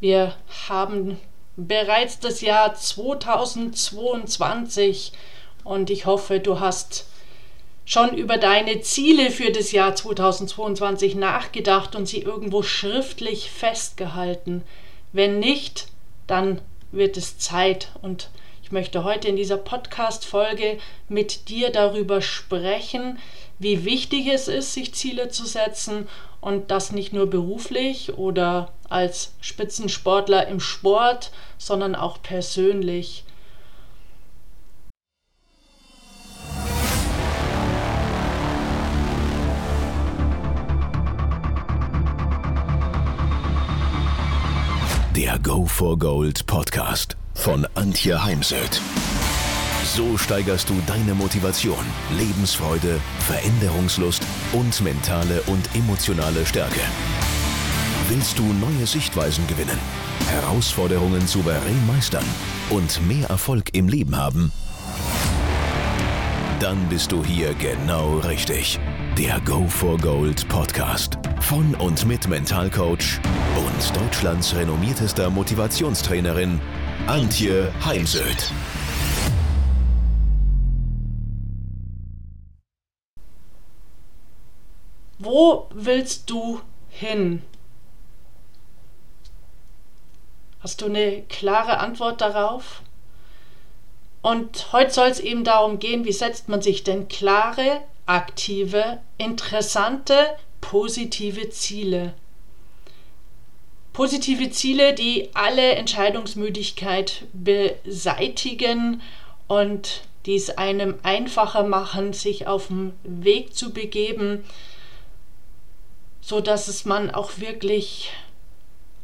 Wir haben bereits das Jahr 2022 und ich hoffe, du hast schon über deine Ziele für das Jahr 2022 nachgedacht und sie irgendwo schriftlich festgehalten. Wenn nicht, dann wird es Zeit und ich möchte heute in dieser Podcast-Folge mit dir darüber sprechen, wie wichtig es ist, sich Ziele zu setzen und das nicht nur beruflich oder als Spitzensportler im Sport, sondern auch persönlich. Der Go for Gold Podcast von Antje Heimsöth. So steigerst du deine Motivation, Lebensfreude, Veränderungslust und mentale und emotionale Stärke. Willst du neue Sichtweisen gewinnen, Herausforderungen souverän meistern und mehr Erfolg im Leben haben? Dann bist du hier genau richtig. Der Go for Gold Podcast von und mit Mentalcoach und Deutschlands renommiertester Motivationstrainerin Antje Heimsöth. Wo willst du hin? Hast du eine klare Antwort darauf? Und heute soll es eben darum gehen, wie setzt man sich denn klare, aktive, interessante, positive Ziele. Positive Ziele, die alle Entscheidungsmüdigkeit beseitigen und die es einem einfacher machen, sich auf den Weg zu begeben, so dass es man auch wirklich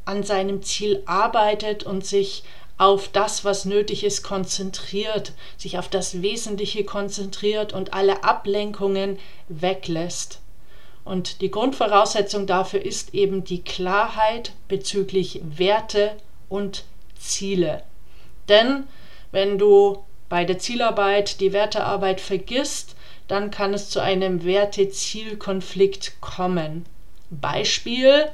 an seinem Ziel arbeitet und sich auf das, was nötig ist, konzentriert, sich auf das Wesentliche konzentriert und alle Ablenkungen weglässt. Und die Grundvoraussetzung dafür ist eben die Klarheit bezüglich Werte und Ziele. Denn wenn du bei der Zielarbeit die Wertearbeit vergisst, dann kann es zu einem Werte-Ziel-Konflikt kommen. Beispiel,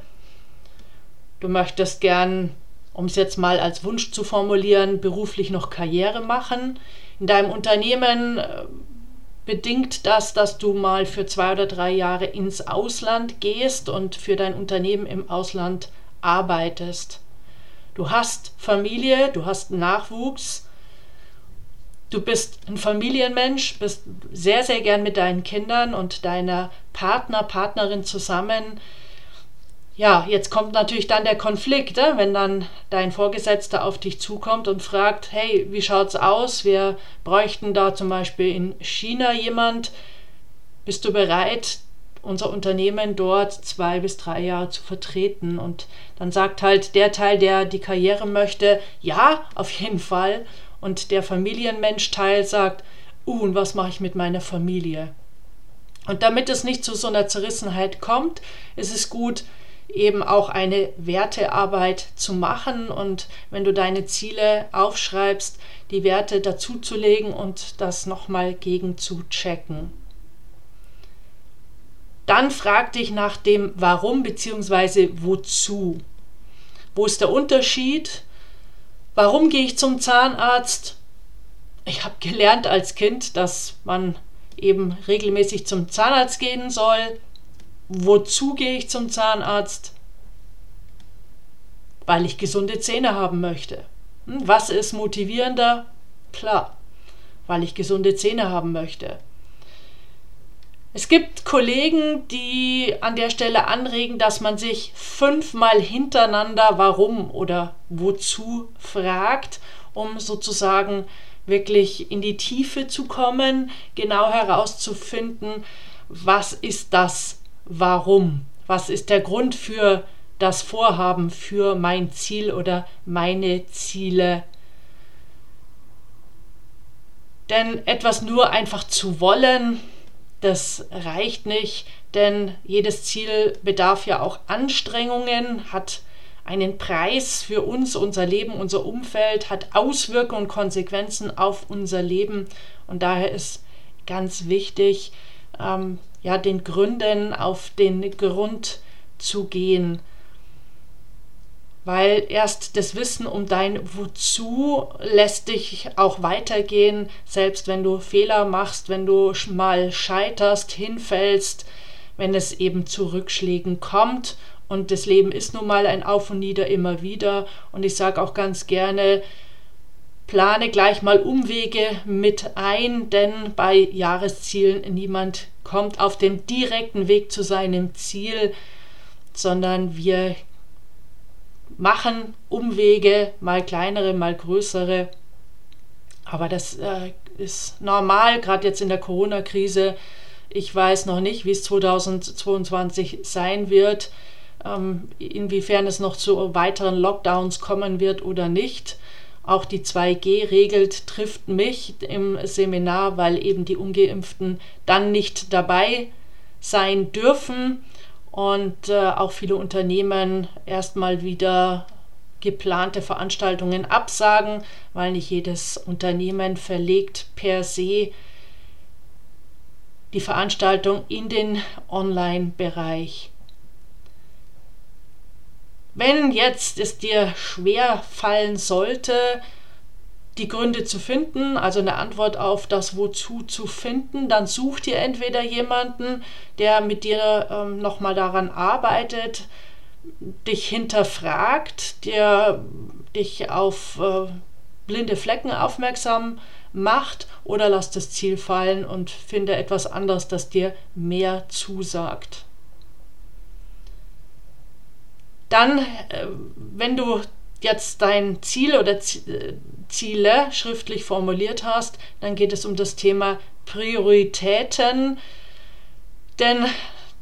du möchtest gern, um es jetzt mal als Wunsch zu formulieren, beruflich noch Karriere machen. In deinem Unternehmen äh, bedingt das, dass du mal für zwei oder drei Jahre ins Ausland gehst und für dein Unternehmen im Ausland arbeitest. Du hast Familie, du hast Nachwuchs, du bist ein Familienmensch, bist sehr, sehr gern mit deinen Kindern und deiner Partner, Partnerin zusammen. Ja, jetzt kommt natürlich dann der Konflikt, äh, wenn dann dein Vorgesetzter auf dich zukommt und fragt, hey, wie schaut's aus? Wir bräuchten da zum Beispiel in China jemand. Bist du bereit, unser Unternehmen dort zwei bis drei Jahre zu vertreten? Und dann sagt halt der Teil, der die Karriere möchte, ja, auf jeden Fall. Und der Familienmensch-Teil sagt, uh, und was mache ich mit meiner Familie? Und damit es nicht zu so einer Zerrissenheit kommt, ist es gut, eben auch eine Wertearbeit zu machen und wenn du deine Ziele aufschreibst, die Werte dazuzulegen und das nochmal gegen zu checken. Dann frag dich nach dem Warum bzw. Wozu. Wo ist der Unterschied? Warum gehe ich zum Zahnarzt? Ich habe gelernt als Kind, dass man eben regelmäßig zum Zahnarzt gehen soll. Wozu gehe ich zum Zahnarzt? Weil ich gesunde Zähne haben möchte. Hm, was ist motivierender? Klar, weil ich gesunde Zähne haben möchte. Es gibt Kollegen, die an der Stelle anregen, dass man sich fünfmal hintereinander warum oder wozu fragt, um sozusagen wirklich in die Tiefe zu kommen, genau herauszufinden, was ist das Warum, was ist der Grund für das Vorhaben, für mein Ziel oder meine Ziele. Denn etwas nur einfach zu wollen, das reicht nicht, denn jedes Ziel bedarf ja auch Anstrengungen, hat einen Preis für uns, unser Leben, unser Umfeld, hat Auswirkungen und Konsequenzen auf unser Leben. Und daher ist ganz wichtig, ähm, ja, den Gründen auf den Grund zu gehen. Weil erst das Wissen um dein Wozu lässt dich auch weitergehen, selbst wenn du Fehler machst, wenn du mal scheiterst, hinfällst, wenn es eben zu Rückschlägen kommt. Und das Leben ist nun mal ein Auf und Nieder immer wieder. Und ich sage auch ganz gerne, plane gleich mal Umwege mit ein, denn bei Jahreszielen niemand kommt auf dem direkten Weg zu seinem Ziel, sondern wir machen Umwege, mal kleinere, mal größere. Aber das äh, ist normal, gerade jetzt in der Corona-Krise. Ich weiß noch nicht, wie es 2022 sein wird, ähm, inwiefern es noch zu weiteren Lockdowns kommen wird oder nicht. Auch die 2G-Regel trifft mich im Seminar, weil eben die ungeimpften dann nicht dabei sein dürfen und äh, auch viele Unternehmen erstmal wieder geplante Veranstaltungen absagen, weil nicht jedes Unternehmen verlegt per se die Veranstaltung in den Online-Bereich. Wenn jetzt es dir schwer fallen sollte, die Gründe zu finden, also eine Antwort auf das Wozu zu finden, dann such dir entweder jemanden, der mit dir ähm, nochmal daran arbeitet, dich hinterfragt, der dich auf äh, blinde Flecken aufmerksam macht oder lass das Ziel fallen und finde etwas anderes, das dir mehr zusagt. Dann, äh, wenn du jetzt dein Ziel oder äh, Ziele schriftlich formuliert hast, dann geht es um das Thema Prioritäten. Denn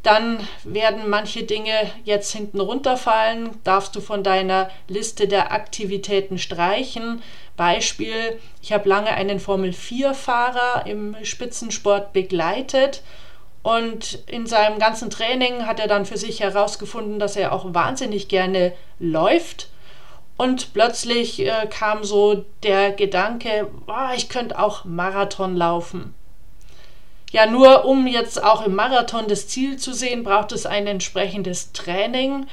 dann werden manche Dinge jetzt hinten runterfallen, darfst du von deiner Liste der Aktivitäten streichen. Beispiel, ich habe lange einen Formel-4-Fahrer im Spitzensport begleitet und in seinem ganzen Training hat er dann für sich herausgefunden, dass er auch wahnsinnig gerne läuft und plötzlich äh, kam so der Gedanke, oh, ich könnte auch Marathon laufen. Ja, nur um jetzt auch im Marathon das Ziel zu sehen, braucht es ein entsprechendes Training.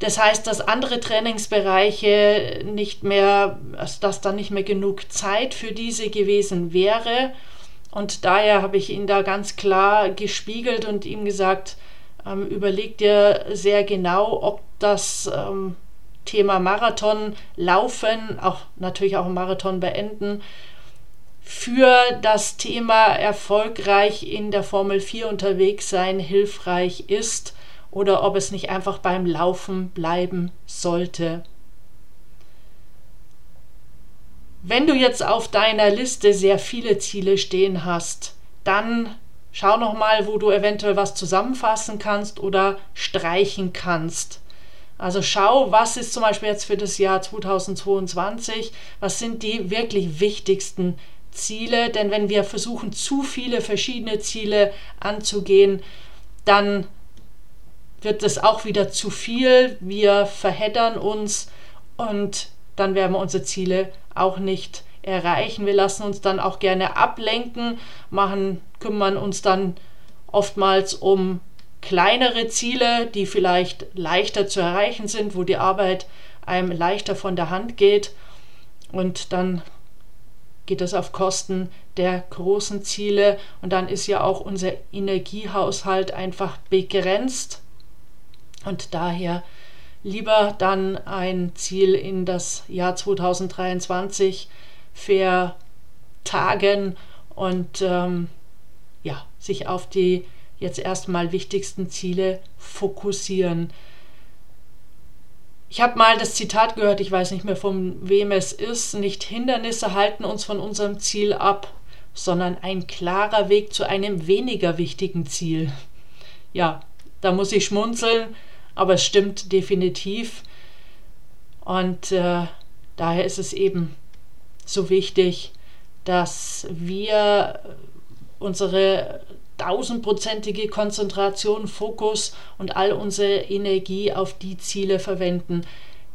Das heißt, dass andere Trainingsbereiche nicht mehr, dass da nicht mehr genug Zeit für diese gewesen wäre. Und daher habe ich ihn da ganz klar gespiegelt und ihm gesagt, ähm, überleg dir sehr genau, ob das ähm, Thema Marathon laufen, auch natürlich auch Marathon beenden, für das Thema erfolgreich in der Formel 4 unterwegs sein hilfreich ist oder ob es nicht einfach beim Laufen bleiben sollte. Wenn du jetzt auf deiner Liste sehr viele Ziele stehen hast, dann schau noch mal, wo du eventuell was zusammenfassen kannst oder streichen kannst. Also schau, was ist zum Beispiel jetzt für das Jahr 2022, was sind die wirklich wichtigsten Ziele, denn wenn wir versuchen, zu viele verschiedene Ziele anzugehen, dann wird es auch wieder zu viel, wir verheddern uns und dann werden wir unsere Ziele auch nicht erreichen. Wir lassen uns dann auch gerne ablenken, machen, kümmern uns dann oftmals um kleinere Ziele, die vielleicht leichter zu erreichen sind, wo die Arbeit einem leichter von der Hand geht. Und dann geht das auf Kosten der großen Ziele. Und dann ist ja auch unser Energiehaushalt einfach begrenzt. Und daher lieber dann ein Ziel in das Jahr 2023 vertagen und ähm, ja, sich auf die jetzt erstmal wichtigsten Ziele fokussieren. Ich habe mal das Zitat gehört, ich weiß nicht mehr von wem es ist, nicht Hindernisse halten uns von unserem Ziel ab, sondern ein klarer Weg zu einem weniger wichtigen Ziel. Ja, da muss ich schmunzeln, aber es stimmt definitiv. Und äh, daher ist es eben so wichtig, dass wir unsere tausendprozentige Konzentration, Fokus und all unsere Energie auf die Ziele verwenden,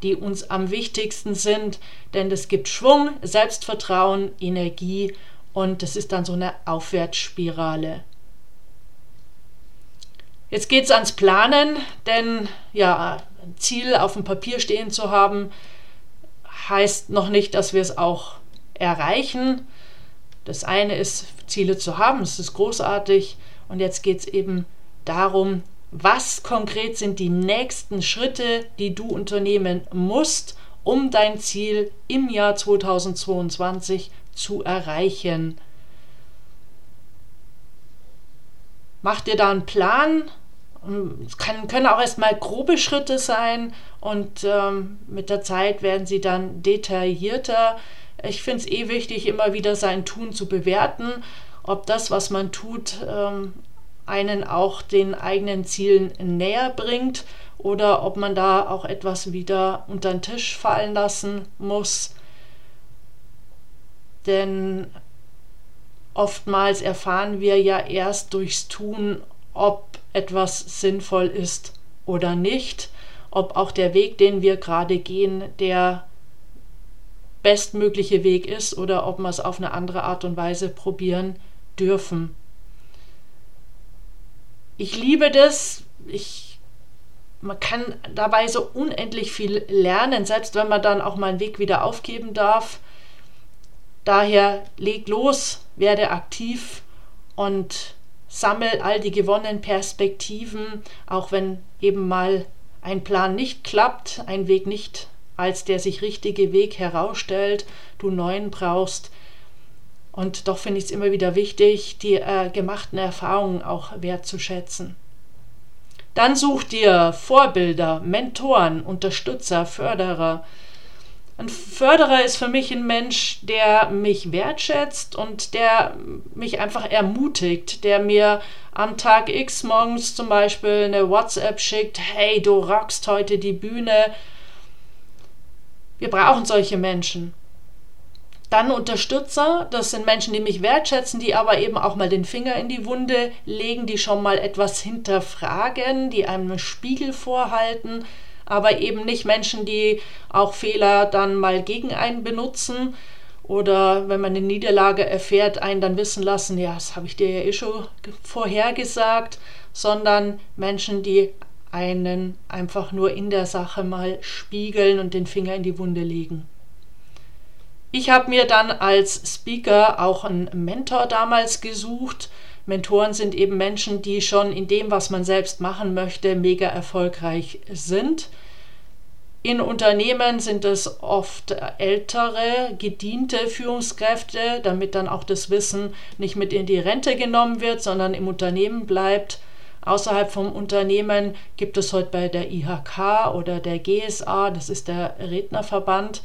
die uns am wichtigsten sind, denn das gibt Schwung, Selbstvertrauen, Energie und das ist dann so eine Aufwärtsspirale. Jetzt geht es ans Planen, denn ja, ein Ziel auf dem Papier stehen zu haben, heißt noch nicht, dass wir es auch erreichen. Das eine ist, Ziele zu haben, das ist großartig. Und jetzt geht es eben darum, was konkret sind die nächsten Schritte, die du unternehmen musst, um dein Ziel im Jahr 2022 zu erreichen. Mach dir da einen Plan. Es kann, können auch erstmal grobe Schritte sein und ähm, mit der Zeit werden sie dann detaillierter. Ich finde es eh wichtig, immer wieder sein Tun zu bewerten, ob das, was man tut, ähm, einen auch den eigenen Zielen näher bringt oder ob man da auch etwas wieder unter den Tisch fallen lassen muss. Denn oftmals erfahren wir ja erst durchs Tun, ob etwas sinnvoll ist oder nicht, ob auch der Weg, den wir gerade gehen, der bestmögliche Weg ist oder ob wir es auf eine andere Art und Weise probieren dürfen. Ich liebe das. Ich, man kann dabei so unendlich viel lernen, selbst wenn man dann auch mal einen Weg wieder aufgeben darf. Daher leg los, werde aktiv und sammel all die gewonnenen Perspektiven, auch wenn eben mal ein Plan nicht klappt, ein Weg nicht als der sich richtige Weg herausstellt, du neuen brauchst. Und doch finde ich es immer wieder wichtig, die äh, gemachten Erfahrungen auch wertzuschätzen. Dann such dir Vorbilder, Mentoren, Unterstützer, Förderer, ein Förderer ist für mich ein Mensch, der mich wertschätzt und der mich einfach ermutigt, der mir am Tag X morgens zum Beispiel eine WhatsApp schickt, hey, du rockst heute die Bühne. Wir brauchen solche Menschen. Dann Unterstützer, das sind Menschen, die mich wertschätzen, die aber eben auch mal den Finger in die Wunde legen, die schon mal etwas hinterfragen, die einem einen Spiegel vorhalten, aber eben nicht Menschen, die auch Fehler dann mal gegen einen benutzen oder wenn man eine Niederlage erfährt, einen dann wissen lassen, ja, das habe ich dir ja eh schon vorhergesagt, sondern Menschen, die einen einfach nur in der Sache mal spiegeln und den Finger in die Wunde legen. Ich habe mir dann als Speaker auch einen Mentor damals gesucht, Mentoren sind eben Menschen, die schon in dem, was man selbst machen möchte, mega erfolgreich sind. In Unternehmen sind es oft ältere, gediente Führungskräfte, damit dann auch das Wissen nicht mit in die Rente genommen wird, sondern im Unternehmen bleibt. Außerhalb vom Unternehmen gibt es heute bei der IHK oder der GSA, das ist der Rednerverband,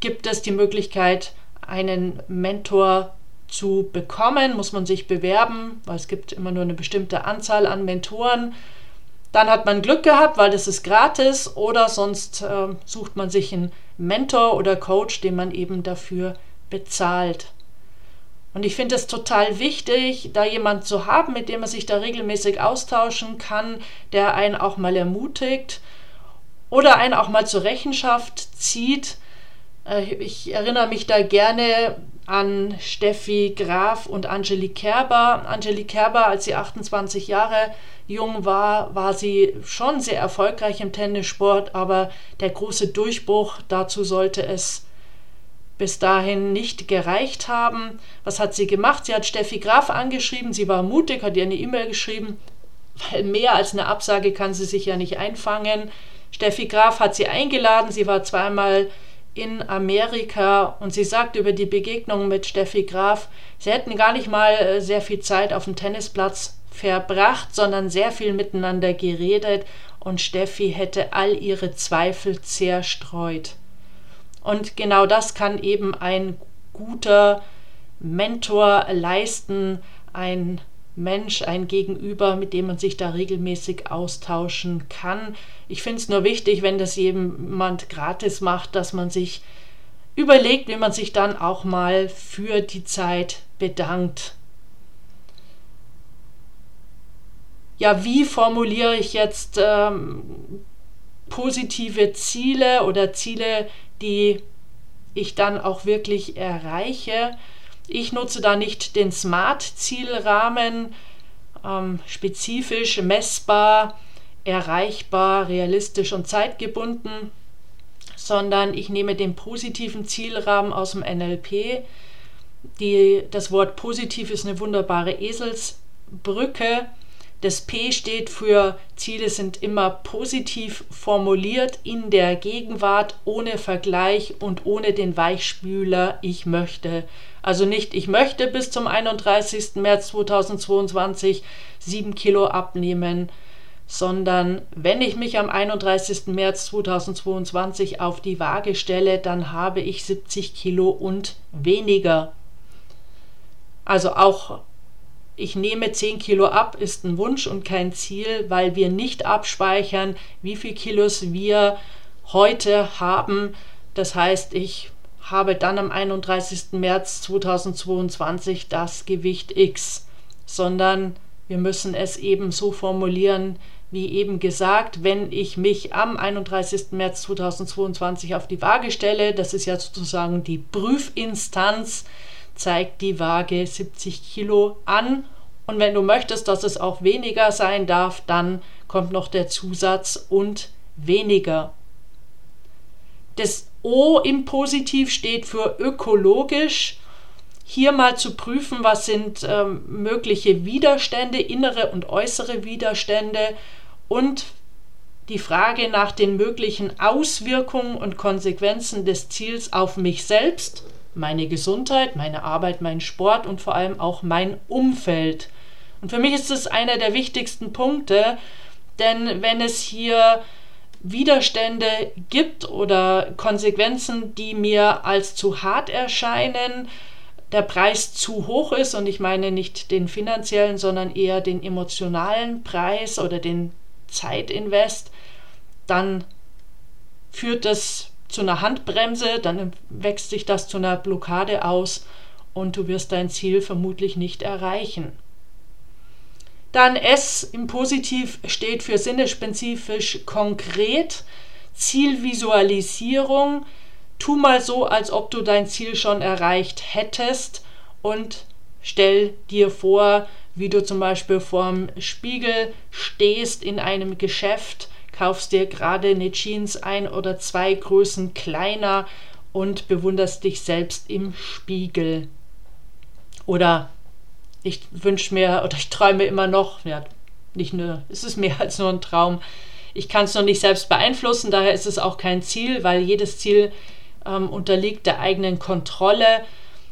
gibt es die Möglichkeit, einen Mentor zu bekommen, muss man sich bewerben, weil es gibt immer nur eine bestimmte Anzahl an Mentoren. Dann hat man Glück gehabt, weil das ist gratis oder sonst äh, sucht man sich einen Mentor oder Coach, den man eben dafür bezahlt. Und ich finde es total wichtig, da jemand zu haben, mit dem man sich da regelmäßig austauschen kann, der einen auch mal ermutigt oder einen auch mal zur Rechenschaft zieht. Äh, ich erinnere mich da gerne an Steffi Graf und Angelique Kerber. Angelique Kerber, als sie 28 Jahre jung war, war sie schon sehr erfolgreich im Tennissport, aber der große Durchbruch dazu sollte es bis dahin nicht gereicht haben. Was hat sie gemacht? Sie hat Steffi Graf angeschrieben, sie war mutig, hat ihr eine E-Mail geschrieben, weil mehr als eine Absage kann sie sich ja nicht einfangen. Steffi Graf hat sie eingeladen, sie war zweimal in Amerika und sie sagt über die Begegnung mit Steffi Graf, sie hätten gar nicht mal äh, sehr viel Zeit auf dem Tennisplatz verbracht, sondern sehr viel miteinander geredet und Steffi hätte all ihre Zweifel zerstreut. Und genau das kann eben ein guter Mentor leisten, ein Mensch, ein Gegenüber, mit dem man sich da regelmäßig austauschen kann. Ich finde es nur wichtig, wenn das jemand gratis macht, dass man sich überlegt, wie man sich dann auch mal für die Zeit bedankt. Ja, wie formuliere ich jetzt ähm, positive Ziele oder Ziele, die ich dann auch wirklich erreiche? Ich nutze da nicht den Smart-Zielrahmen. ähm, spezifisch, messbar, erreichbar, realistisch und zeitgebunden, sondern ich nehme den positiven Zielrahmen aus dem NLP. Die, das Wort positiv ist eine wunderbare Eselsbrücke. Das P steht für Ziele sind immer positiv formuliert in der Gegenwart, ohne Vergleich und ohne den Weichspüler ich möchte. Also nicht ich möchte bis zum 31. März 2022 sieben Kilo abnehmen, sondern wenn ich mich am 31. März 2022 auf die Waage stelle, dann habe ich 70 Kilo und weniger. Also auch ich nehme 10 Kilo ab ist ein Wunsch und kein Ziel, weil wir nicht abspeichern, wie viel Kilos wir heute haben. Das heißt, ich habe dann am 31. März 2022 das Gewicht X, sondern wir müssen es eben so formulieren, wie eben gesagt, wenn ich mich am 31. März 2022 auf die Waage stelle, das ist ja sozusagen die Prüfinstanz, zeigt die Waage 70 Kilo an. Und wenn du möchtest, dass es auch weniger sein darf, dann kommt noch der Zusatz und weniger. Das O im Positiv steht für ökologisch. Hier mal zu prüfen, was sind ähm, mögliche Widerstände, innere und äußere Widerstände und die Frage nach den möglichen Auswirkungen und Konsequenzen des Ziels auf mich selbst, meine Gesundheit, meine Arbeit, mein Sport und vor allem auch mein Umfeld. Und für mich ist es einer der wichtigsten Punkte, denn wenn es hier Widerstände gibt oder Konsequenzen, die mir als zu hart erscheinen, der Preis zu hoch ist, und ich meine nicht den finanziellen, sondern eher den emotionalen Preis oder den Zeitinvest, dann führt das zu einer Handbremse, dann wächst sich das zu einer Blockade aus und du wirst dein Ziel vermutlich nicht erreichen. Dann S im Positiv steht für sinnespezifisch konkret, Zielvisualisierung. Tu mal so, als ob du dein Ziel schon erreicht hättest und stell dir vor, wie du zum Beispiel vorm Spiegel stehst in einem Geschäft, kaufst dir gerade eine Jeans ein oder zwei Größen kleiner und bewunderst dich selbst im Spiegel. Oder ich wünsche mir oder ich träume immer noch, ja, nicht nur, es ist mehr als nur ein Traum. Ich kann es noch nicht selbst beeinflussen, daher ist es auch kein Ziel, weil jedes Ziel ähm, unterliegt der eigenen Kontrolle.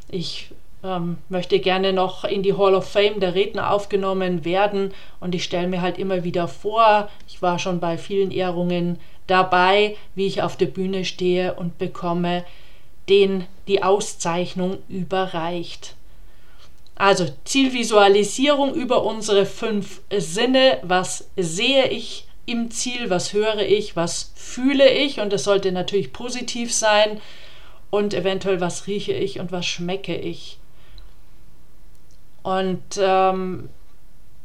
Ich ähm, möchte gerne noch in die Hall of Fame der Redner aufgenommen werden und ich stelle mir halt immer wieder vor, ich war schon bei vielen Ehrungen dabei, wie ich auf der Bühne stehe und bekomme den die Auszeichnung überreicht. Also Zielvisualisierung über unsere fünf Sinne. Was sehe ich im Ziel? Was höre ich? Was fühle ich? Und es sollte natürlich positiv sein. Und eventuell, was rieche ich und was schmecke ich? Und ähm,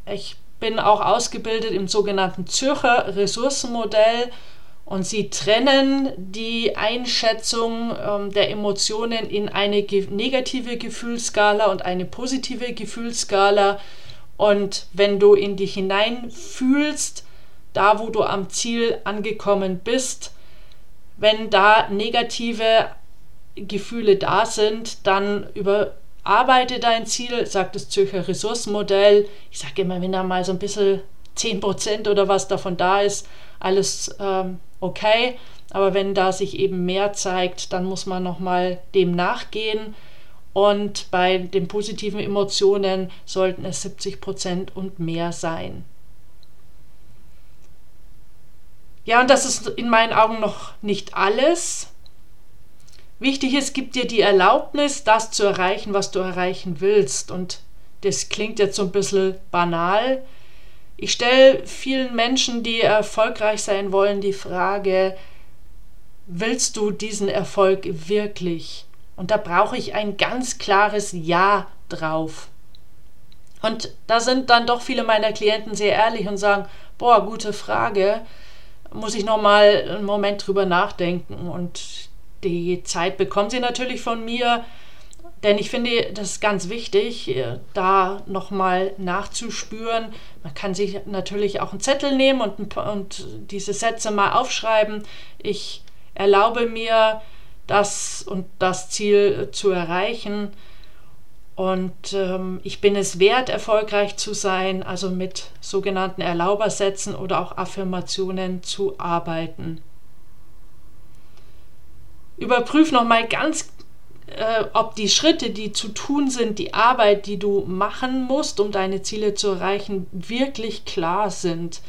ich bin auch ausgebildet im sogenannten Zürcher Ressourcenmodell und sie trennen die Einschätzung ähm, der Emotionen in eine ge negative Gefühlsskala und eine positive Gefühlsskala. Und wenn du in dich hineinfühlst, da wo du am Ziel angekommen bist, wenn da negative Gefühle da sind, dann überarbeite dein Ziel, sagt das Zürcher Ressourcenmodell. Ich sage immer, wenn da mal so ein bisschen 10% oder was davon da ist, alles ähm, okay. Aber wenn da sich eben mehr zeigt, dann muss man nochmal dem nachgehen. Und bei den positiven Emotionen sollten es 70% und mehr sein. Ja, und das ist in meinen Augen noch nicht alles. Wichtig ist, gib dir die Erlaubnis, das zu erreichen, was du erreichen willst. Und das klingt jetzt so ein bisschen banal, ich stelle vielen Menschen, die erfolgreich sein wollen, die Frage, willst du diesen Erfolg wirklich? Und da brauche ich ein ganz klares Ja drauf. Und da sind dann doch viele meiner Klienten sehr ehrlich und sagen, boah, gute Frage, muss ich noch mal einen Moment drüber nachdenken und die Zeit bekommen sie natürlich von mir denn ich finde, das ist ganz wichtig, äh, da nochmal nachzuspüren. Man kann sich natürlich auch einen Zettel nehmen und, und diese Sätze mal aufschreiben. Ich erlaube mir, das und das Ziel zu erreichen. Und ähm, ich bin es wert, erfolgreich zu sein, also mit sogenannten Erlaubersätzen oder auch Affirmationen zu arbeiten. Überprüf nochmal ganz äh, ob die Schritte, die zu tun sind, die Arbeit, die du machen musst, um deine Ziele zu erreichen, wirklich klar sind.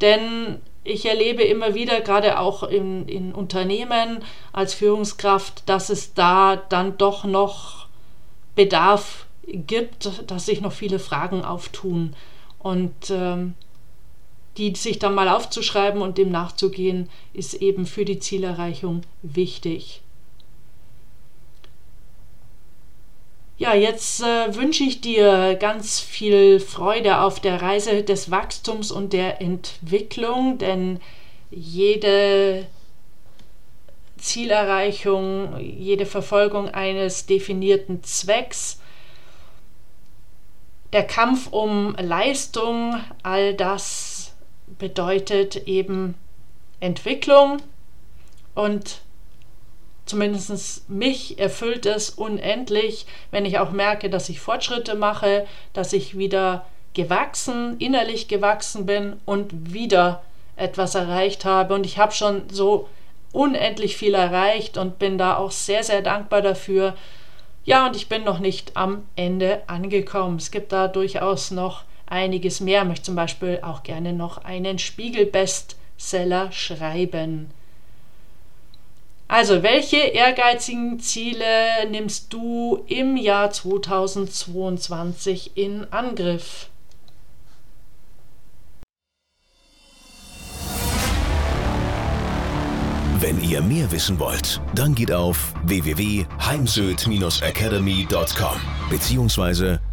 Denn ich erlebe immer wieder, gerade auch in, in Unternehmen als Führungskraft, dass es da dann doch noch Bedarf gibt, dass sich noch viele Fragen auftun. Und ähm, die sich dann mal aufzuschreiben und dem nachzugehen, ist eben für die Zielerreichung wichtig. Ja, jetzt äh, wünsche ich dir ganz viel Freude auf der Reise des Wachstums und der Entwicklung, denn jede Zielerreichung, jede Verfolgung eines definierten Zwecks, der Kampf um Leistung, all das bedeutet eben Entwicklung und zumindest mich erfüllt es unendlich, wenn ich auch merke, dass ich Fortschritte mache, dass ich wieder gewachsen, innerlich gewachsen bin und wieder etwas erreicht habe. Und ich habe schon so unendlich viel erreicht und bin da auch sehr, sehr dankbar dafür. Ja, und ich bin noch nicht am Ende angekommen. Es gibt da durchaus noch einiges mehr. Ich möchte zum Beispiel auch gerne noch einen Spiegel-Bestseller schreiben. Also, welche ehrgeizigen Ziele nimmst du im Jahr 2022 in Angriff? Wenn ihr mehr wissen wollt, dann geht auf www.heimsöd-academy.com bzw.